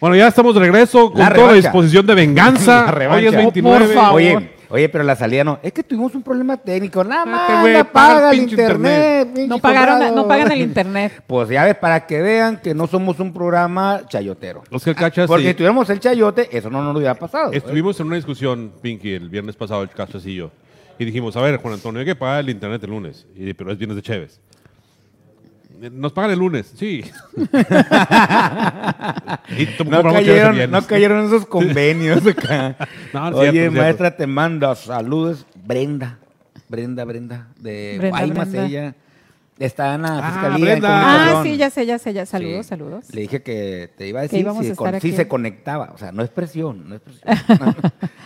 Bueno, ya estamos de regreso con La toda la disposición de venganza. La. Hoy es Por 29. favor. Oye, oye, pero la salida no. Es que tuvimos un problema técnico. Nada más, güey, la paga el internet. pinche No pagaron, no pagan el internet. Pues ya ves, para que vean que no somos un programa chayotero. Oscar Cachas, Porque sí. si tuviéramos el chayote, eso no nos hubiera pasado. ¿eh? Estuvimos en una discusión, Pinky, el viernes pasado, el Cachas y yo. Y dijimos, a ver, Juan Antonio, hay que pagar el internet el lunes. Y, pero es viernes de Chévez. Nos pagan el lunes, sí. y tú No cayeron, no cayeron esos convenios acá. No, Oye, cierto, es cierto. maestra, te manda saludos. Brenda. Brenda, Brenda. De Brenda, Guaymas, Brenda. ella. Está en la Ah, fiscalía. en. Ah, sí, ya sé, ya sé, ya. Sí. Saludos, saludos. Le dije que te iba a decir si, a estar con- si aquí. se conectaba. O sea, no es presión, no es presión. No, no.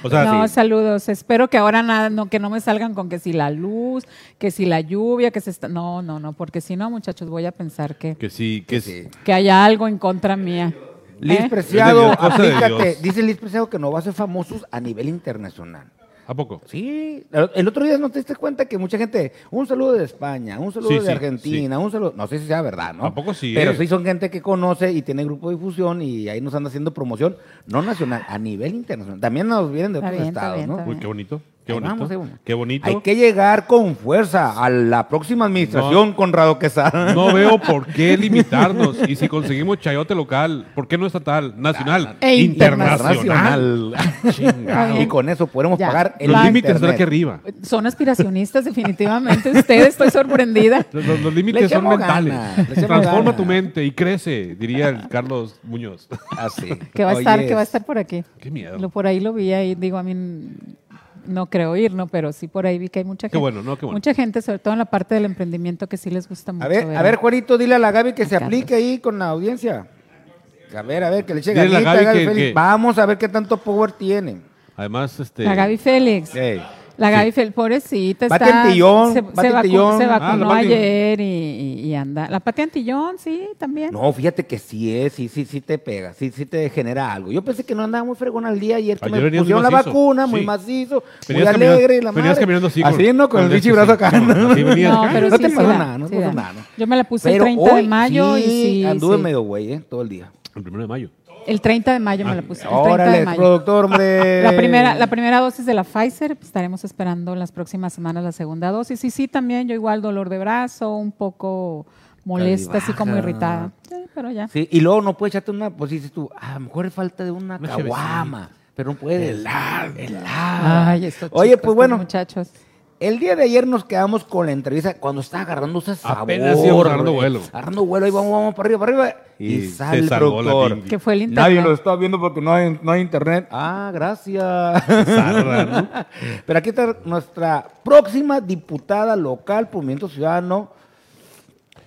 O sea, no, sí. saludos. Espero que ahora nada, no, que no me salgan con que si la luz, que si la lluvia, que se está. No, no, no, porque si no, muchachos, voy a pensar que, Que sí, que Sí. sí. que haya algo en contra mía. Liz ¿Eh? Preciado, aplícate. Dice Liz Preciado que no va a ser famosos a nivel internacional. ¿A poco? Sí, el otro día no te diste cuenta que mucha gente, un saludo de España, un saludo Sí, de sí, Argentina, un saludo, no sé si sea verdad, ¿no? ¿A poco sí, Pero eh? sí son gente que conoce y tiene grupo de difusión y ahí nos anda haciendo promoción, no nacional, a nivel internacional. También nos vienen de Está otros bien, está estados, bien, ¿no? Uy, qué bonito. Qué bonito. vamos, ahí vamos. Qué bonito. Hay que llegar con fuerza a la próxima administración, Conrado Quesada. No veo por qué limitarnos. Y si conseguimos chayote local, ¿por qué no estatal? Nacional. E internacional. Y con eso podremos Ya. pagar el Los límites están aquí arriba. Son aspiracionistas, definitivamente. Ustedes, estoy sorprendida. Los, límites son mentales. Transforma tu mente y crece, diría el Carlos Muñoz. Así. Que va a estar, que va a estar por aquí. Qué miedo. Lo, por ahí lo vi ahí, digo, a mí no creo ir, ¿no? Pero sí por ahí vi que hay mucha Qué gente. bueno, ¿no? Qué bueno. Mucha gente, sobre todo en la parte del emprendimiento, que sí les gusta mucho. A ver, a ver, Juanito, dile a la Gaby que se Carlos. aplique ahí con la audiencia. A ver, a ver, que le eche Gaby Gaby que- Félix. que- Vamos a ver qué tanto power tiene. Además, este. La Gaby Félix. La Sí. Gaby Félix, pobrecita, Pati está, Antillón, se, Pati se vacu- Antillón. se Ah, vacunó Pati. ayer y, anda. La Pati Antillón, sí, también. No, fíjate que sí es, sí, sí, sí te pega, sí, sí te genera algo. Yo pensé que no andaba muy fregón al día ayer que Ayer me venías pusieron muy la vacuna, muy sí. macizo, muy Venías alegre caminando- y la venías madre. caminando así con- Así, ¿no? Con con el bichi brazo sí, acá. sí, ¿no? venías. Pero No sí, te sí pasó da, nada, no sí pasó da. nada, ¿no? Yo me la puse Pero el 30 de mayo sí, y sí. anduve sí. medio güey, ¿eh? Todo el día. El primero de mayo. El 30 de mayo me la puse. El 30 de mayo. productor, hombre. La primera, la primera dosis de la Pfizer, pues, estaremos esperando las próximas semanas la segunda dosis. Y sí, también yo igual dolor de brazo, un poco molesta, así como irritada. Sí, pero ya. Sí, y luego no puedes echarte una, pues dices tú, a lo mejor falta de una caguama, pero no puedes. Helada, Ay, estos Oye, chicos, pues bueno, muchachos. El día de ayer nos quedamos con la entrevista cuando estaba agarrando ese sabor. Apenas íbamos agarrando vuelo. Agarrando vuelo, y vamos, vamos para arriba, para arriba. Y, Y sale se el salvó la productor. Pinky. Que fue el internet. Nadie lo está viendo porque no hay, no hay internet. Ah, gracias. Zarra, ¿no? Pero aquí está nuestra próxima diputada local por Movimiento Ciudadano,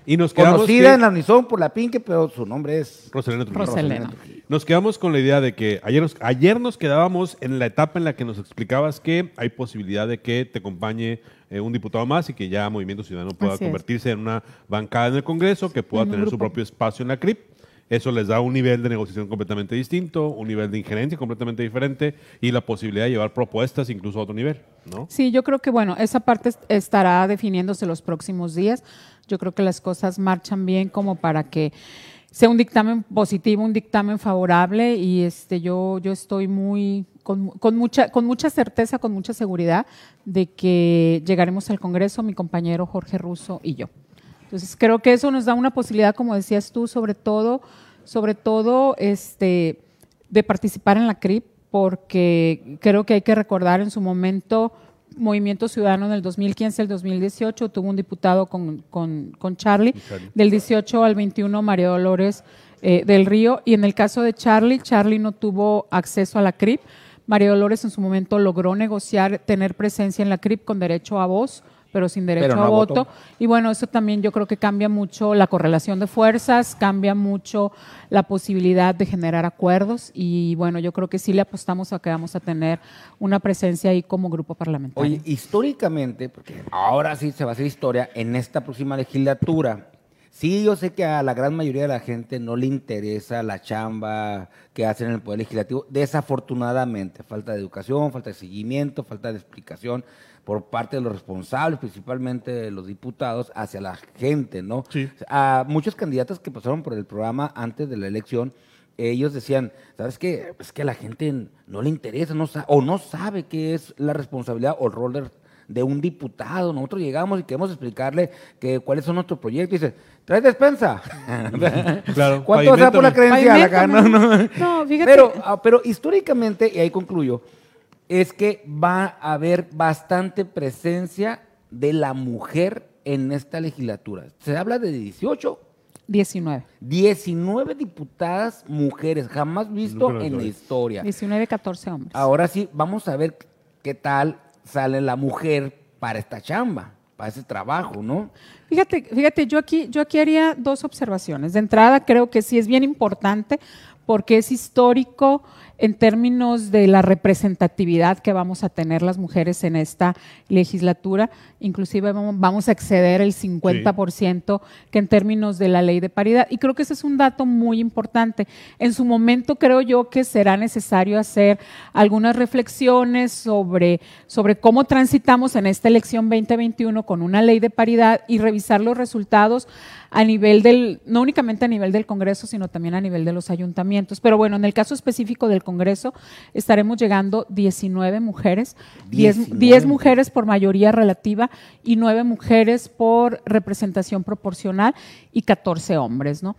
Y nos quedamos. conocida que- en la Unison por la Pinque, pero su nombre es Roselena Trujillo. Roselena. Nos quedamos con la idea de que ayer nos, ayer nos quedábamos en la etapa en la que nos explicabas que hay posibilidad de que te acompañe eh, un diputado más y que ya Movimiento Ciudadano pueda Así es. convertirse en una bancada en el Congreso, que pueda tener su propio espacio en la CRIP. Eso les da un nivel de negociación completamente distinto, un nivel de injerencia completamente diferente y la posibilidad de llevar propuestas incluso a otro nivel, ¿no? Sí, yo creo que bueno, esa parte est- estará definiéndose los próximos días. Yo creo que las cosas marchan bien como para que sea un dictamen positivo, un dictamen favorable y este yo yo estoy muy con, con mucha con mucha certeza, con mucha seguridad de que llegaremos al Congreso mi compañero Jorge Russo y yo. Entonces creo que eso nos da una posibilidad, como decías tú, sobre todo sobre todo este de participar en la CRIP porque creo que hay que recordar en su momento Movimiento Ciudadano en el 2015 al 2018 tuvo un diputado con, con, con Charlie, del 18 al 21 María Dolores eh, del Río y en el caso de Charlie, Charlie no tuvo acceso a la CRIP. María Dolores en su momento logró negociar tener presencia en la CRIP con derecho a voz, pero sin derecho Pero no a a voto. voto. Y bueno, eso también yo creo que cambia mucho la correlación de fuerzas, cambia mucho la posibilidad de generar acuerdos y bueno, yo creo que sí le apostamos a que vamos a tener una presencia ahí como grupo parlamentario. Oye, históricamente, porque ahora sí se va a hacer historia en esta próxima legislatura. Sí, yo sé que a la gran mayoría de la gente no le interesa la chamba que hacen en el Poder Legislativo, desafortunadamente. Falta de educación, falta de seguimiento, falta de explicación por parte de los responsables, principalmente de los diputados, hacia la gente, ¿no? Sí. A muchos candidatos que pasaron por el programa antes de la elección ellos decían, ¿sabes qué? Es que a la gente no le interesa no o no sabe qué es la responsabilidad o el rol de, de un diputado. Nosotros llegamos y queremos explicarle que, cuáles son nuestros proyectos. Y dice, ¿traes despensa? Claro, ¿Cuánto sea por la credencial acá? No, no. No, fíjate. Pero, ah, pero históricamente, y ahí concluyo, es que va a haber bastante presencia de la mujer en esta legislatura. Se habla de 18 19. 19 diputadas mujeres, jamás visto Nunca en la en la historia. historia. 19, 14 hombres. Ahora sí, vamos a ver qué tal sale la mujer para esta chamba, para ese trabajo, ¿no? Fíjate, fíjate, yo aquí, yo aquí haría dos observaciones. De entrada, creo que sí es bien importante porque es histórico en términos de la representatividad que vamos a tener las mujeres en esta legislatura. Inclusive vamos, a exceder el 50% que en términos de la ley de paridad. Y creo que ese es un dato muy importante. En su momento creo yo que será necesario hacer algunas reflexiones sobre, sobre cómo transitamos en esta elección 2021 con una ley de paridad y revisar los resultados a nivel del, no únicamente a nivel del Congreso, sino también a nivel de los ayuntamientos. Pero bueno, en el caso específico del Congreso, estaremos llegando 19 mujeres, 10, 19 10 mujeres por mayoría relativa y 9 mujeres por representación proporcional y 14 hombres, ¿no?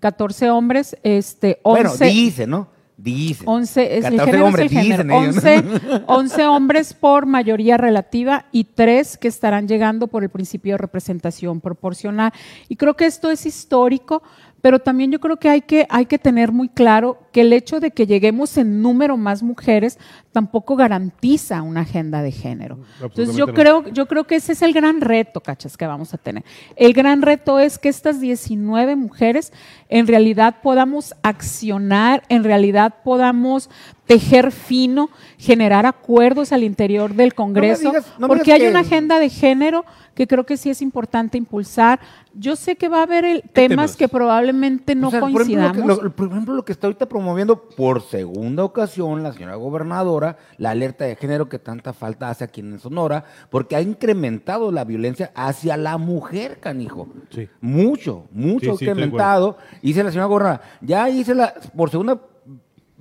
14 hombres, este, 11, Bueno, dice, ¿no? Dice. 11 es el 14 género, hombres, es el género. dicen ellos. 11, 11 hombres por mayoría relativa y 3 que estarán llegando por el principio de representación proporcional. Y creo que esto es histórico, pero también yo creo que hay que, hay que tener muy claro que el hecho de que lleguemos en número más mujeres tampoco garantiza una agenda de género. Entonces yo no. creo, yo creo que ese es el gran reto, cachas, que vamos a tener. El gran reto es que estas 19 mujeres en realidad podamos accionar, en realidad podamos tejer fino, generar acuerdos al interior del Congreso, digas- no me porque digas hay que- una agenda de género que creo que sí es importante impulsar. Yo sé que va a haber el- temas, temas? que probablemente no O sea, por ejemplo, lo que- coincidamos. lo- por ejemplo, lo que está ahorita promoviendo por segunda ocasión la señora gobernadora, la alerta de género que tanta falta hace aquí en Sonora, porque ha incrementado la violencia hacia la mujer, canijo. Sí. Mucho, mucho Sí, sí, incrementado. Dice la señora gobernadora, ya hice la, por segunda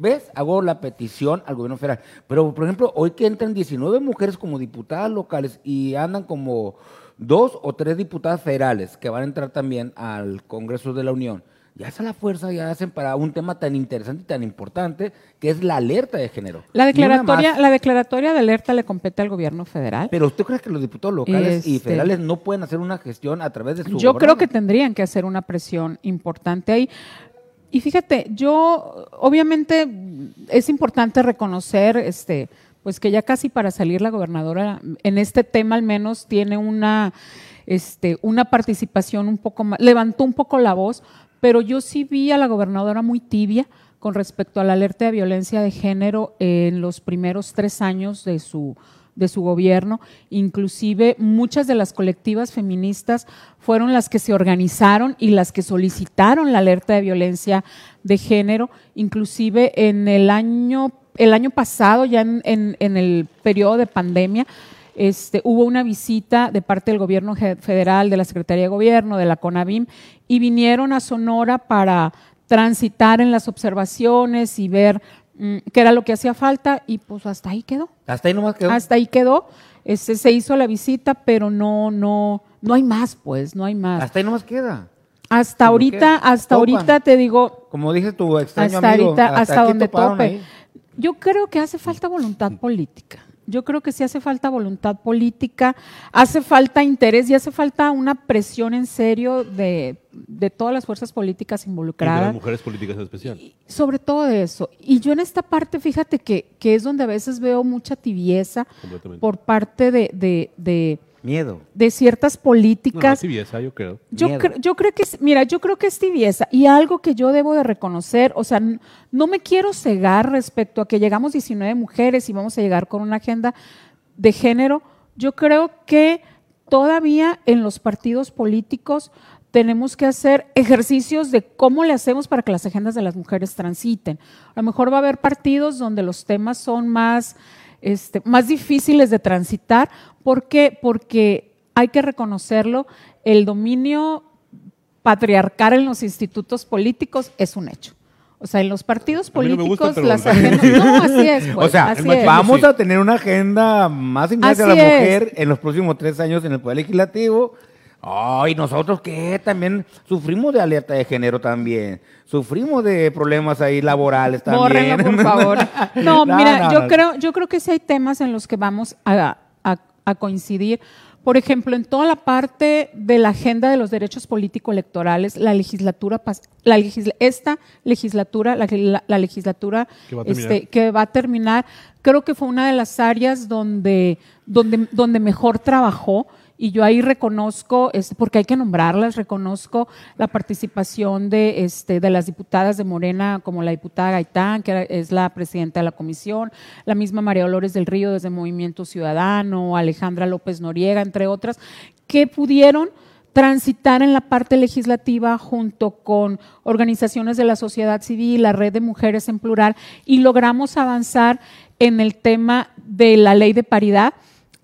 vez, hago la petición al gobierno federal. Pero, por ejemplo, hoy que entran 19 mujeres como diputadas locales y andan como dos o tres diputadas federales que van a entrar también al Congreso de la Unión. Ya esa la fuerza, ya hacen para un tema tan interesante y tan importante que es la alerta de género. La declaratoria, la declaratoria de alerta le compete al gobierno federal. Pero ¿usted cree que los diputados locales y Este- federales no pueden hacer una gestión a través de su Yo creo que tendrían que hacer una presión importante ahí. Y fíjate, yo obviamente es importante reconocer este pues que ya casi para salir la gobernadora en este tema al menos tiene una este una participación un poco más levantó un poco la voz, pero yo sí vi a la gobernadora muy tibia con respecto a la alerta de violencia de género en los primeros tres años de su de su gobierno. Inclusive muchas de las colectivas feministas fueron las que se organizaron y las que solicitaron la alerta de violencia de género. Inclusive en el año, el año pasado, ya en, el periodo de pandemia, este, hubo una visita de parte del gobierno federal, de la Secretaría de Gobierno, de la CONAVIM, y vinieron a Sonora para transitar en las observaciones y ver mm, qué era lo que hacía falta, y pues hasta ahí quedó. Hasta ahí nomás quedó. Hasta ahí quedó. Este, se hizo la visita, pero no, no, no hay más, pues, no hay más. Hasta ahí nomás queda. Hasta ¿Cómo ahorita, hasta ahorita te digo, Como dije tu extraño hasta amigo, ahorita, hasta, aquí donde tope. ahí. Yo creo que hace falta voluntad política. Yo creo que sí hace falta voluntad política, hace falta interés y hace falta una presión en serio de, de todas las fuerzas políticas Y de involucradas. las mujeres políticas en especial. Sobre todo de eso. Y yo en esta parte, fíjate que, que es donde a veces veo mucha tibieza por parte de, de, de, Miedo. de ciertas No, no, políticas. tibieza, yo creo. Yo, Miedo. cre- yo creo que, es- mira, yo creo que es tibieza y algo que yo debo de reconocer, o sea, no me quiero cegar respecto a que llegamos 19 mujeres y vamos a llegar con una agenda de género. Yo creo que todavía en los partidos políticos tenemos que hacer ejercicios de cómo le hacemos para que las agendas de las mujeres transiten. A lo mejor va a haber partidos donde los temas son más, este, más difíciles de transitar. ¿Por qué? Porque hay que reconocerlo, el dominio patriarcal en los institutos políticos es un hecho. O sea, en los partidos no políticos gusta, las agendas... No, así es, pues, o sea, así el es. vamos sí. a tener una agenda más inclinada a la es. mujer en los próximos tres años en el Poder Legislativo. Ay, nosotros que también sufrimos de alerta de género también. Sufrimos de problemas ahí laborales también. Bórrenlo, por favor. No, No, mira, no, yo no. creo, yo creo que sí hay temas en los que vamos a, a- a coincidir. Por ejemplo, en toda la parte de la agenda de los derechos político-electorales, la legislatura, la legisla- esta legislatura, la, la- la legislatura Que va a terminar. este, que va a terminar, creo que fue una de las áreas donde, donde, donde mejor trabajó. Y yo ahí reconozco, este, porque hay que nombrarlas, reconozco la participación de, este, de las diputadas de Morena, como la diputada Gaitán, que es la presidenta de la comisión, la misma María Dolores del Río desde Movimiento Ciudadano, Alejandra López Noriega, entre otras, que pudieron transitar en la parte legislativa junto con organizaciones de la sociedad civil, la red de mujeres en plural, y logramos avanzar en el tema de la ley de paridad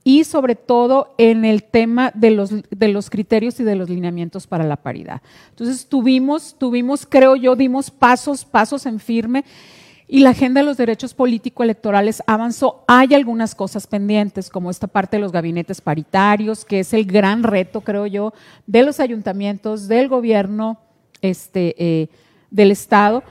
y sobre todo en el tema de los, de los criterios y de los lineamientos para la paridad. Entonces tuvimos, tuvimos, creo yo, dimos pasos, pasos en firme y la agenda de los derechos político-electorales avanzó. Hay algunas cosas pendientes, como esta parte de los gabinetes paritarios, que es el gran reto, creo yo, de los ayuntamientos, del gobierno este, eh, del Estado.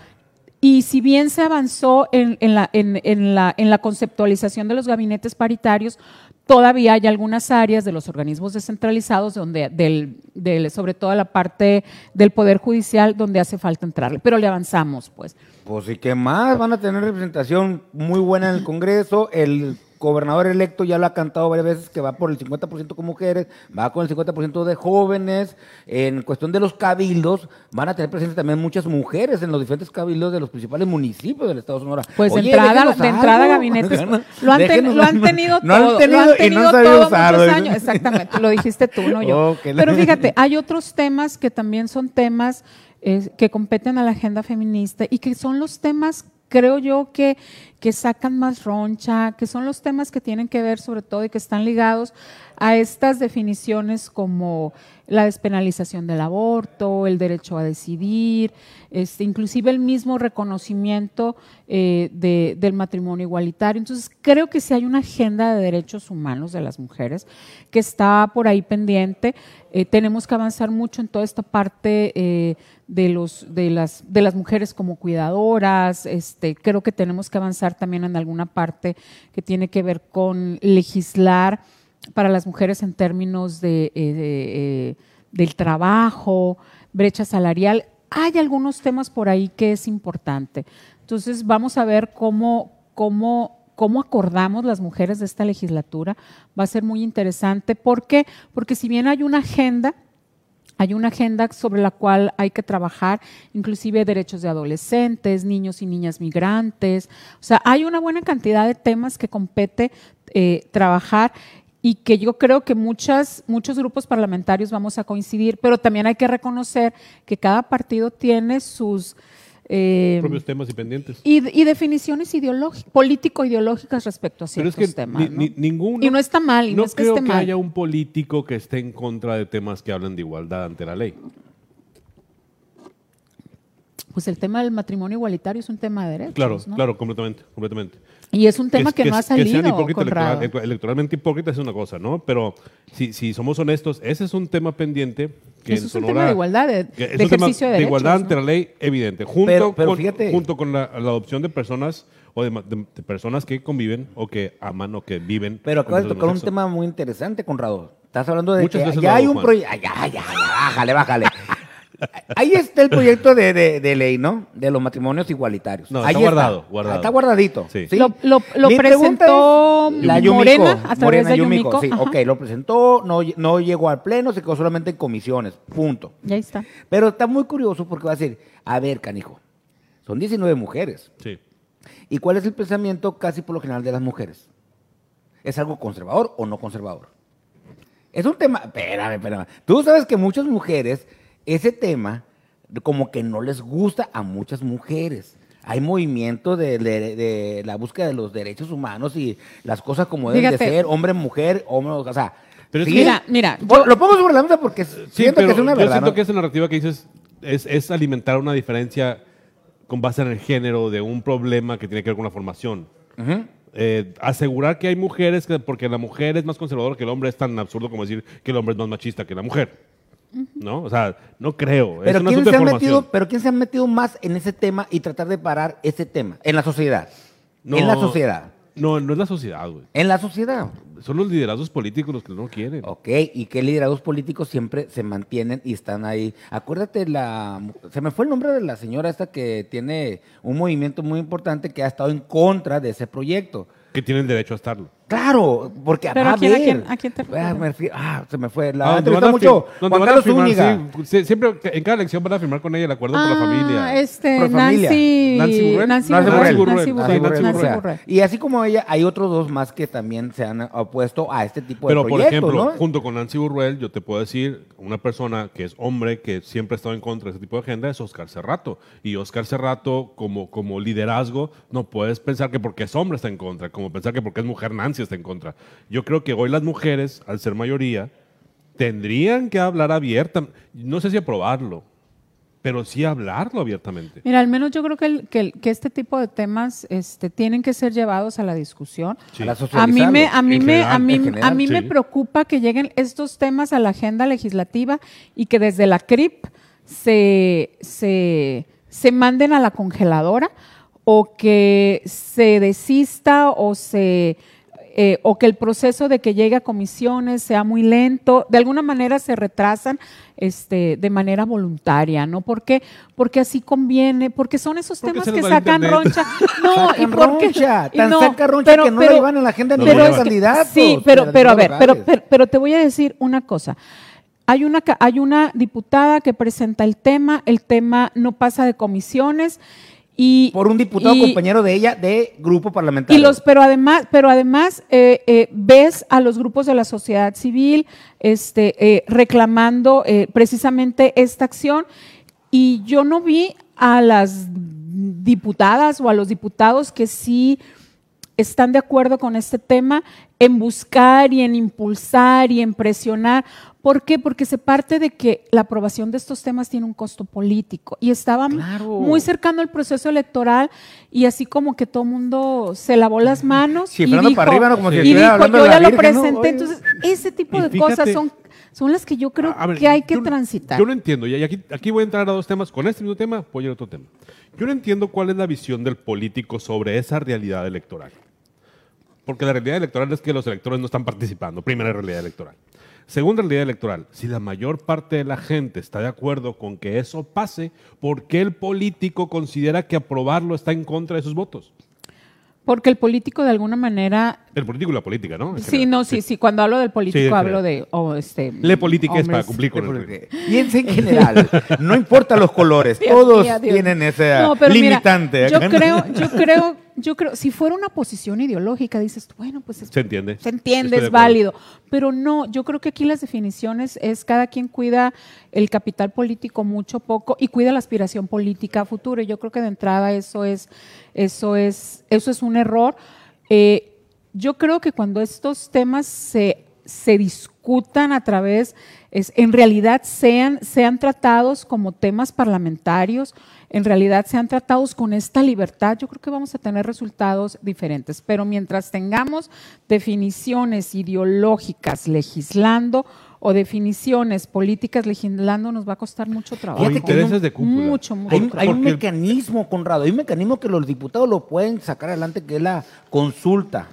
Y si bien se avanzó en, en la, en- en la- la conceptualización de los gabinetes paritarios, todavía hay algunas áreas de los organismos descentralizados, donde, del, del- sobre todo la parte del Poder Judicial, donde hace falta entrarle. Pero le avanzamos, pues. Pues y qué más, van a tener representación muy buena en el Congreso. El gobernador electo ya lo ha cantado varias veces que va por el 50% con mujeres, va con el 50% de jóvenes. En cuestión de los cabildos, van a tener presentes también muchas mujeres en los diferentes cabildos de los principales municipios del Estado de Sonora. Pues Oye, entrada, de entrada algo. gabinetes, lo han, ten- Déjenos- lo han tenido no han todo, tenido lo han y tenido no todo muchos años. Exactamente, lo dijiste tú, no yo. Pero fíjate, hay otros temas que también son temas eh, que competen a la agenda feminista y que son los temas, creo yo, que, que sacan más roncha, que son los temas que tienen que ver sobre todo y que están ligados a estas definiciones como la despenalización del aborto, el derecho a decidir, este, inclusive el mismo reconocimiento eh, de- del matrimonio igualitario. Entonces, creo que sí hay una agenda de derechos humanos de las mujeres que está por ahí pendiente. Eh, tenemos que avanzar mucho en toda esta parte eh, de, los, de, las, de las mujeres como cuidadoras. Este, creo que tenemos que avanzar también en alguna parte que tiene que ver con legislar para las mujeres en términos de, eh, eh, del trabajo, brecha salarial. Hay algunos temas por ahí que es importante. Entonces vamos a ver cómo, cómo, cómo acordamos las mujeres de esta legislatura. Va a ser muy interesante. ¿Por qué? Porque si bien hay una agenda, hay una agenda sobre la cual hay que trabajar, inclusive derechos de adolescentes, niños y niñas migrantes. O sea, hay una buena cantidad de temas que compete eh, trabajar y que yo creo que muchas, muchos grupos parlamentarios vamos a coincidir, pero también hay que reconocer que cada partido tiene sus... eh, propios temas y pendientes. y, y definiciones ideológicas, político-ideológicas respecto a Pero ciertos es que temas. ni- ¿no? ni- ninguno. Y no está mal, y no, es que creo esté que mal. haya un político que esté en contra de temas que hablan de igualdad ante la ley. Pues el tema del matrimonio igualitario es un tema de derechos. Claro, ¿no? claro, completamente, completamente. Y es un tema que, no ha salido, hipócritas Conrado. electoral- electoralmente hipócritas es una cosa, ¿no? Pero si, si somos honestos, ese es un tema pendiente que Eso en es un tema de igualdad, de- que de ejercicio de de igualdad derechos, ante ¿no? la ley, evidente. Junto Pero- pero con, fíjate- junto con la, la adopción de personas o de, ma- de- de personas que conviven o que aman o que viven. Pero acabas de tocar un tema muy interesante, Conrado. Estás hablando de Muchas que veces ya hay un proyecto. Ya, ya, ya, bájale, bájale. Ahí está el proyecto de, de- de ley, ¿no? De los matrimonios igualitarios. No, Ahí está guardado, guardado. Está guardadito. Sí. ¿sí? Lo- presentó es- la Morena Yumiko, a través Morena de Yumiko, Yumiko, Sí, ajá. ok, lo presentó, no, no llegó al pleno, se quedó solamente en comisiones. Punto. Y ahí está. Pero está muy curioso porque va a decir, a ver, canijo, son 19 mujeres. Sí. ¿Y cuál es el pensamiento casi por lo general de las mujeres? ¿Es algo conservador o no conservador? Es un tema, espérame, espérame. Tú sabes que muchas mujeres, ese tema, como que no les gusta a muchas mujeres. Hay movimiento de, de- de la búsqueda de los derechos humanos y las cosas como deben de Fíjate. ser, hombre, mujer, hombre, o sea. Pero es sí, que- Mira, mira, yo- lo pongo sobre la mesa porque siento que es una yo verdad. siento ¿no? que esa narrativa que dices es, es alimentar una diferencia con base en el género de un problema que tiene que ver con la formación. Eh, asegurar que hay mujeres, que, porque la mujer es más conservadora que el hombre, es tan absurdo como decir que el hombre es más machista que la mujer. ¿No? O sea, no creo. Pero ¿quién, se ha metido, pero ¿quién se ha metido más en ese tema y tratar de parar ese tema? En la sociedad. No, En la sociedad. No, no es la sociedad, güey. En la sociedad. Son los liderazgos políticos los que no quieren. Ok, y que liderados políticos siempre se mantienen y están ahí. Acuérdate, la, se me fue el nombre de la señora esta que tiene un movimiento muy importante que ha estado en contra de ese proyecto. Que tienen derecho a estarlo. Claro, porque Pero va ¿a quién- a haber. quién- a quién te Ah, refieres? me refiero- ah, se me fue. Ah, La donde entrevista a mucho. Juan a Carlos firmar, Zúñiga. sí, siempre, en cada elección van a firmar con ella el acuerdo por la familia. Ah, este, Por familia. Nancy, Nancy Burrell. Nancy Nancy Burrell, Burrell. Nancy Nancy Burrell, Burrell. Nancy O sea, Burrell. Y así como ella, hay otros dos más que también se han opuesto a este tipo Pero, de por proyectos, ejemplo, ¿no? junto con Nancy Burrell, yo te puedo decir, una persona que es hombre, que siempre ha estado en contra de ese tipo de agenda, es Oscar Cerrato. Y Oscar Cerrato, como, como liderazgo, no puedes pensar que porque es hombre está en contra, como pensar que porque es mujer Nancy está en contra. Yo creo que hoy las mujeres, al ser mayoría, tendrían que hablar abiertamente, no sé si aprobarlo, pero sí hablarlo abiertamente. Mira, al menos yo creo que, el- que, el- que este tipo de temas este, tienen que ser llevados a la discusión. Sí. A la A mí me, a mí En me, general, a mí, en general, a mí me sí. preocupa que lleguen estos temas a la agenda legislativa y que desde la CRIP se, se, se manden a la congeladora o que se desista o se eh, o que el proceso de que llegue a comisiones sea muy lento, de alguna manera se retrasan este, de manera voluntaria, ¿no? ¿Por qué? Porque así conviene, porque son esos Porque temas que sacan internet. roncha. No, Sacan y porque roncha, tan saca roncha que no la llevan a la agenda ni pero los candidatos Sí, pero, pero a ver, pero, pero, pero te voy a decir una cosa. Hay una, hay una diputada que presenta el tema, el tema no pasa de comisiones y Por un diputado y- compañero de ella de grupo parlamentario. y los, pero además, pero además eh, eh, ves a los grupos de la sociedad civil este, eh, reclamando precisamente esta acción y yo no vi a las diputadas o a los diputados que sí están de acuerdo con este tema en buscar y en impulsar y en presionar. ¿Por qué? Porque se parte de que la aprobación de estos temas tiene un costo político y estaba Claro. muy cercano al proceso electoral y así como que todo el mundo se lavó las manos y Chiflando dijo, para arriba, ¿no? Como si y dijo, yo ya lo presenté. Entonces, ese tipo Y de fíjate- cosas son, son las que yo creo A ver, que hay que yo transitar. Yo no entiendo, y aquí, aquí voy a entrar a dos temas. Con este mismo tema, voy a ir a otro tema. Yo no entiendo cuál es la visión del político sobre esa realidad electoral. Porque la realidad electoral es que los electores no están participando. Primera realidad electoral. Segunda realidad electoral, si la mayor parte de la gente está de acuerdo con que eso pase, ¿por qué el político considera que aprobarlo está en contra de sus votos? Porque el político de alguna manera El político y la política, ¿no? En Sí, general. no, sí, sí. Cuando hablo del político Sí, hablo de o este. Le política es para cumplir con el Porque Piensa en general, no importa los colores, Dios todos tienen ese No, pero mira, limitante. yo creo, yo creo, yo creo, si fuera una posición ideológica, dices, bueno, pues es- Se entiende. se entiende, Estoy es válido. Pero no, yo creo que aquí las definiciones es cada quien cuida el capital político mucho, poco, y cuida la aspiración política a futuro. Y yo creo que de entrada eso es, eso es, eso es un error. Eh, yo creo que cuando estos temas se, se discutan a través, es, en realidad sean, sean tratados como temas parlamentarios, en realidad sean tratados con esta libertad, yo creo que vamos a tener resultados diferentes. Pero mientras tengamos definiciones ideológicas legislando o definiciones políticas legislando, nos va a costar mucho trabajo. Hay intereses de cúpula. Mucho, mucho Hay, un- hay un mecanismo, Conrado, hay un mecanismo que los diputados lo pueden sacar adelante, que es la consulta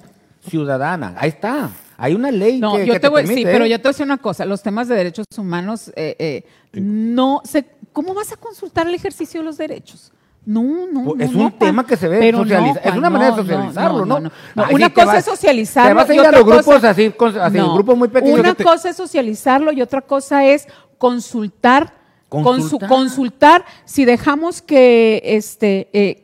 ciudadana. Ahí está. Hay una ley No, que, yo que te voy, sí, permite, pero ¿eh? yo te voy a decir una cosa, los temas de derechos humanos, eh, eh, no se, ¿cómo vas a consultar el ejercicio de los derechos? No, no, Pues es no, un tema que se ve Pero socializa- no, es una manera de socializarlo, ¿no? una sí, cosa vas- es socializarlo. te vas a y ir a otra los grupos cosa- así, con- así, No, grupos muy pequeños. Una cosa es socializarlo y otra cosa es consultar, consu- Consultar. consultar si dejamos que este eh,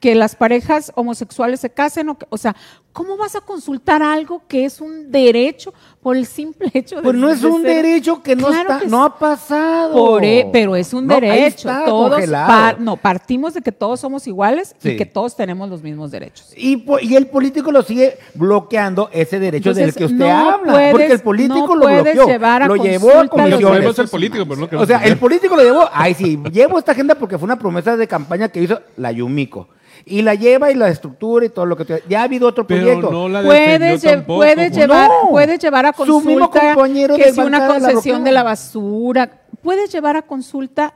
que las parejas homosexuales se casen, o, que- o sea, ¿cómo vas a consultar algo que es un derecho por el simple hecho de Pues no es un ser- derecho que no Claro está, que no ha pasado. Por e- pero es un No, ahí derecho. está, todos par- no, partimos de que todos somos iguales Sí. y que todos tenemos los mismos derechos. Y, el político lo sigue bloqueando ese derecho del que usted no habla. puedes- porque el político no lo bloqueó. llevar a lo llevó a comisiones. Pero no O sea, el político lo llevó. Ay, sí, llevo esta agenda porque fue una promesa de campaña que hizo la Yumiko. Y la lleva y la estructura y todo lo que. te- Ya ha habido otro Pero proyecto. no la Puedes, tampoco, llevar, No. puedes llevar a Su mismo consulta compañero que si una la concesión de la basura, puedes llevar a consulta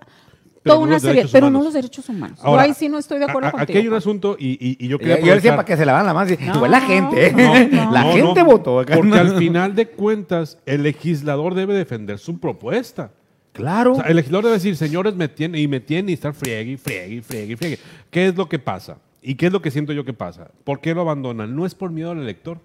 Pero toda no una serie, pero no los derechos humanos. Ahora, Yo ahí sí no estoy de acuerdo a- a- contigo. Aquí hay un asunto y, y- y yo quería yo decía para que se la van la mano. No, la gente. no, la No, gente no, votó. acá. Porque al final de cuentas, el legislador debe defender su propuesta. Claro. O sea, el legislador debe decir, señores, me tienen, y me tienen y estar friegue, y friegue, y friegue, y friegue. ¿Qué es lo que pasa? ¿Y qué es lo que siento yo que pasa? ¿Por qué lo abandonan? No es por miedo al elector.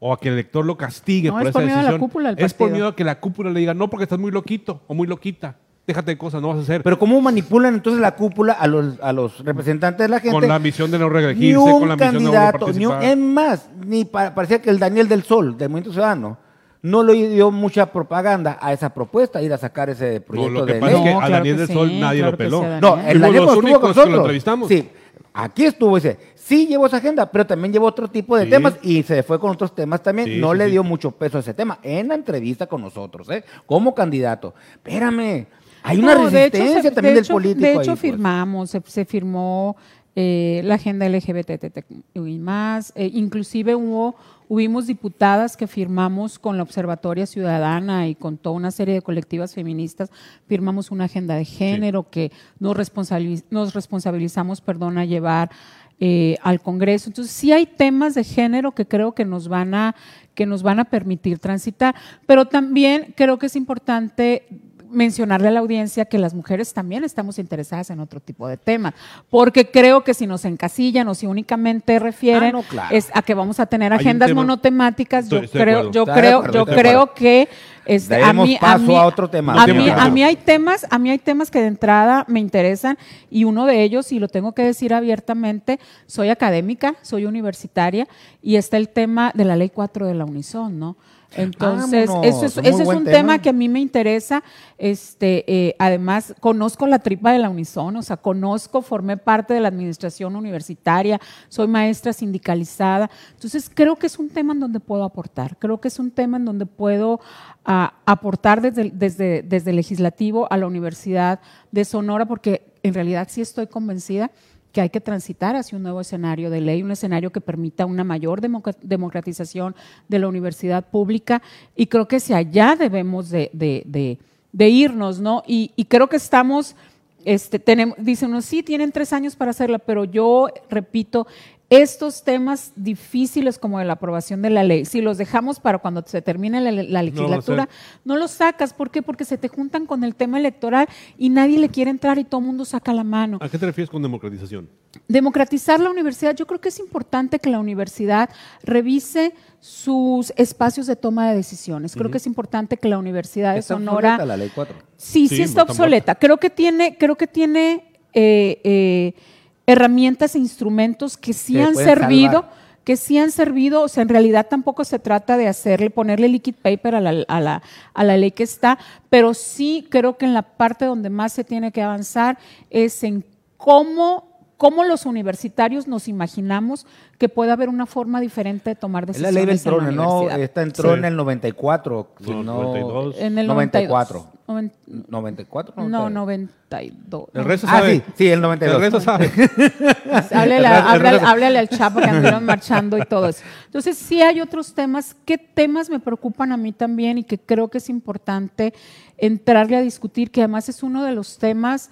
O a que el elector lo castigue No, por es esa por miedo a la cúpula del es por miedo a que la cúpula le diga, no, porque estás muy loquito o muy loquita. Déjate de cosas, no vas a hacer. Pero ¿cómo manipulan entonces la cúpula a los, a los representantes de la gente? con la misión de no ni reelegirse, un con la misión de no candidato, ni un- participar. es más, ni pa- parecía que el Daniel del Sol, del Movimiento Ciudadano, no le dio mucha propaganda a esa propuesta, ir a sacar ese proyecto lo que de pasa ley. es que No, a claro Daniel que del Sol sí, nadie claro lo peló. sí. No, el Daniel los estuvo únicos con que lo nosotros. entrevistamos. Sí, aquí estuvo, dice, sí llevó esa agenda, pero también llevó otro tipo de Sí. temas y se fue con otros temas también. Sí, no sí, le sí. dio mucho peso a ese tema en la entrevista con nosotros, ¿eh? Como candidato. Espérame, hay una No, de hecho, resistencia también de del hecho- político. De ahí, hecho, pues. firmamos, se, se firmó eh, la agenda LGBT y más. eh, inclusive hubo, hubimos diputadas que firmamos con la Observatoria Ciudadana y con toda una serie de colectivas feministas, firmamos una agenda de género que nos, responsabiliz- nos responsabilizamos perdón, a llevar eh, al Congreso. Entonces, sí hay temas de género que creo que nos van a que nos van a permitir transitar, pero también creo que es importante mencionarle a la audiencia que las mujeres también estamos interesadas en otro tipo de temas, porque creo que si nos encasillan o si únicamente refieren Ah, no, claro. es a que vamos a tener Hay agendas monotemáticas, Estoy- yo estoy creo, yo creo, yo creo que este, a mí, a mí- a otro tema. a No mí, tiene a que mí ver. hay temas, a mí hay temas que de entrada me interesan y uno de ellos, y lo tengo que decir abiertamente, soy académica, soy universitaria y está el tema de la ley 4 de la Unison, ¿no? Entonces, Vámonos, eso es, eso es un tema. tema que a mí me interesa. Este, eh, además, conozco la tripa de la Unison, o sea, conozco, formé parte de la administración universitaria, soy maestra sindicalizada. Entonces, creo que es un tema en donde puedo aportar. Creo que es un tema en donde puedo aportar desde, desde, desde el legislativo a la Universidad de Sonora, porque en realidad sí estoy convencida que hay que transitar hacia un nuevo escenario de ley, un escenario que permita una mayor democratización de la universidad pública y creo que hacia allá debemos de, irnos, ¿no? Y, y creo que estamos, este, tenemos, dicen uno, sí, tienen tres años para hacerla, pero yo repito, estos temas difíciles como de la aprobación de la ley, si los dejamos para cuando se termine la, legislatura, no los sacas. ¿Por qué? Porque se te juntan con el tema electoral y nadie le quiere entrar y todo el mundo saca la mano. ¿A qué te refieres con democratización? Democratizar la universidad, yo creo que es importante que la universidad revise sus espacios de toma de decisiones. Creo que es importante que la Universidad de Está Sonora obsoleta la ley 4. Sí, Sí, sí, está está obsoleta. Creo que tiene, creo que tiene eh, eh, herramientas e instrumentos que sí Que han servido, salvar. que sí han servido. O sea, en realidad tampoco se trata de hacerle, ponerle liquid paper a la, a la, a la ley que está, pero sí creo que en la parte donde más se tiene que avanzar es en cómo cómo los universitarios nos imaginamos que puede haber una forma diferente de tomar Es la decisiones ley del en la trono, ¿no? Esta entró Sí. en el 94. si No, no- 92. En el 94. 92. 94. No, 90. 92. El resto Ah, sabe. sí, sí, el El 92. resto sabe. El resto- el háblale- resto- háblale al Chapo que anduvieron marchando y todo eso. Entonces, sí hay otros temas. ¿Qué temas me preocupan a mí también y que creo que es importante entrarle a discutir? Que además es uno de los temas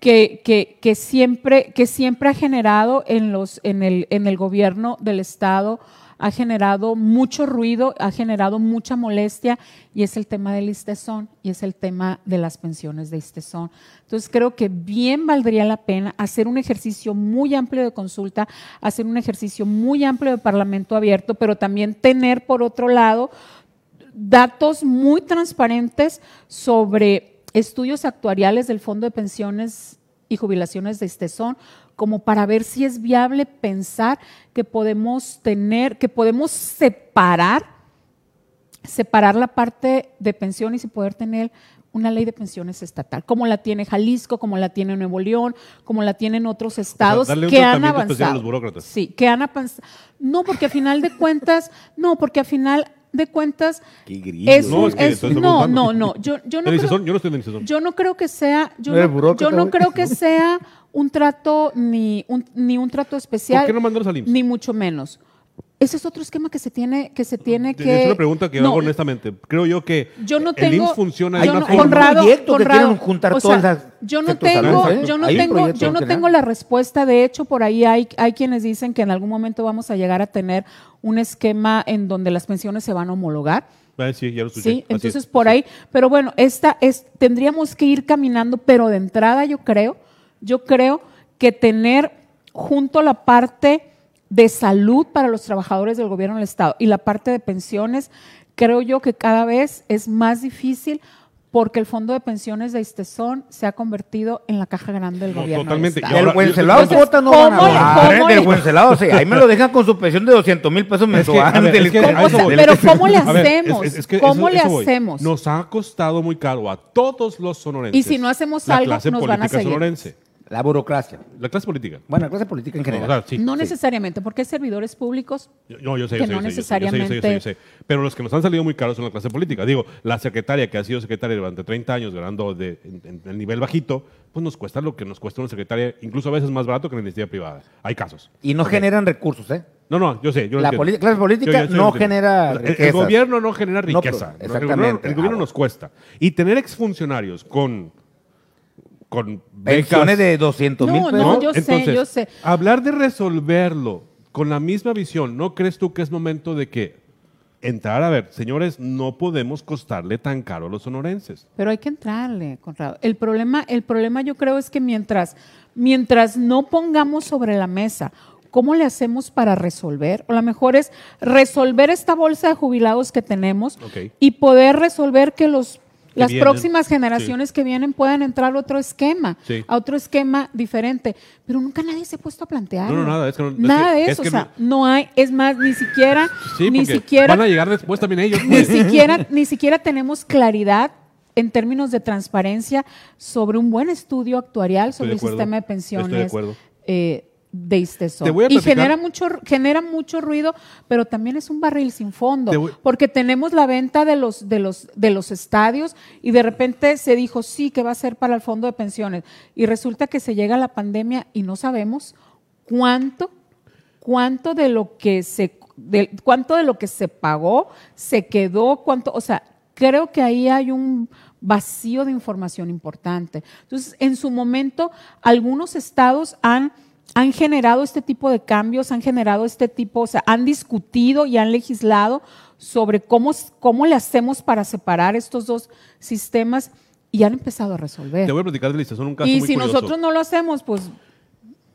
que, que- que siempre, que siempre ha generado en, los, en, el, en el gobierno del Estado, ha generado mucho ruido, ha generado mucha molestia y es el tema del ISTESON y es el tema de las pensiones de ISTESON. Entonces creo que bien valdría la pena hacer un ejercicio muy amplio de consulta, hacer un ejercicio muy amplio de parlamento abierto, pero también tener por otro lado datos muy transparentes sobre estudios actuariales del Fondo de Pensiones y Jubilaciones de Estesón, como para ver si es viable pensar que podemos tener, que podemos separar, separar la parte de pensiones y poder tener una ley de pensiones estatal, como la tiene Jalisco, como la tiene Nuevo León, como la tienen otros estados que han a avanzado. los burócratas. Sí, que han avanzado. No, porque a final de cuentas, no, porque a final de cuentas Qué grillo. es No, un- es que es- no, no, no, yo, yo no creo, yo no estoy en yo no creo que sea, yo No no, yo no creo que sea un trato ni un, ni un trato especial, ¿Por qué no al ni mucho menos. Ese es otro esquema que se tiene que se tiene que. Es una pregunta que No, hago honestamente. Creo yo que Yo no el tengo. IMSS funciona una no- forma... Conrado, proyecto que quieren juntar o todas las yo no tengo, ¿eh? yo no Hay un tengo, yo no tengo la respuesta. De hecho, por ahí hay, hay quienes dicen que en algún momento vamos a llegar a tener un esquema en donde las pensiones se van a homologar. Ah, sí, ya lo escuché. Sí, entonces es. por ahí, pero bueno, esta es, tendríamos que ir caminando, pero de entrada yo creo, yo creo que tener junto la parte de salud para los trabajadores del gobierno del Estado y la parte de pensiones, creo yo que cada vez es más difícil porque el fondo de pensiones de Istezón se ha convertido en la caja grande del No, gobierno totalmente. del Estado. Entonces, cuota no van a ¿cómo le- hablar. cómo Del Wencelado, sí. Ahí me lo dejan con su pensión de 200 mil pesos Es que, a mensuales. ver, del- es que ¿Cómo a eso se- voy. pero ¿cómo le ver, hacemos? es- es que ¿Cómo le eso voy. hacemos? Nos ha costado muy caro a todos los sonorenses. Y si no hacemos algo, nos van a seguir. sonorense. La burocracia. La clase política. Bueno, la clase política en No, general. o sea, sí, no sí. necesariamente, porque hay servidores públicos Yo- No, yo sé, que yo sé, no yo sé, yo sé, yo sé, necesariamente- Pero los que nos han salido muy caros son la clase política. Digo, la secretaria que ha sido secretaria durante 30 años ganando de, en, en el nivel bajito, pues nos cuesta lo que nos cuesta una secretaria, incluso a veces más barato que en la iniciativa privada. Hay casos. Y no generan recursos, ¿eh? No, no, yo sé. Yo La clase política Yo- yo sé, no genera El- gobierno no genera No, riqueza. pero- El gobierno, exactamente. el gobierno Ah, nos cuesta. Y tener exfuncionarios con, con becas- Pensiones de 200 mil No, pesos. no, yo sé, yo sé. Hablar de resolverlo con la misma visión, ¿no crees tú que es momento de que entrar a ver, señores, no podemos costarle tan caro a los sonorenses? Pero hay que entrarle, Conrado. El problema, el problema yo creo es que mientras, mientras no pongamos sobre la mesa cómo le hacemos para resolver, o lo mejor es resolver esta bolsa de jubilados que tenemos y poder resolver que los las vienen, próximas generaciones que vienen puedan entrar a otro esquema, Sí. a otro esquema diferente. Pero nunca nadie se ha puesto a plantear. No, no, nada, es que no- es nada que- de es eso, que o sea, no hay, es más, ni siquiera, Sí, ni siquiera van a llegar después también ellos. ni siquiera, ni siquiera tenemos claridad en términos de transparencia sobre un buen estudio actuarial sobre el sistema de Estoy de pensiones acuerdo. eh, de Istezón. Y genera mucho, genera mucho ruido, pero también es un barril sin fondo, voy- porque tenemos la venta de los, de, los, de los estadios y de repente se dijo sí que va a ser para el fondo de pensiones y resulta que se llega la pandemia y no sabemos cuánto cuánto de lo que se de, cuánto de lo que se pagó se quedó, cuánto, o sea, creo que ahí hay un vacío de información importante. Entonces, en su momento, algunos estados han han generado este tipo de cambios, han generado este tipo, o sea, han discutido y han legislado sobre cómo, cómo le hacemos para separar estos dos sistemas y han empezado a resolver. Te voy a platicar de la licitación, un caso Y muy si curioso. nosotros no lo hacemos, pues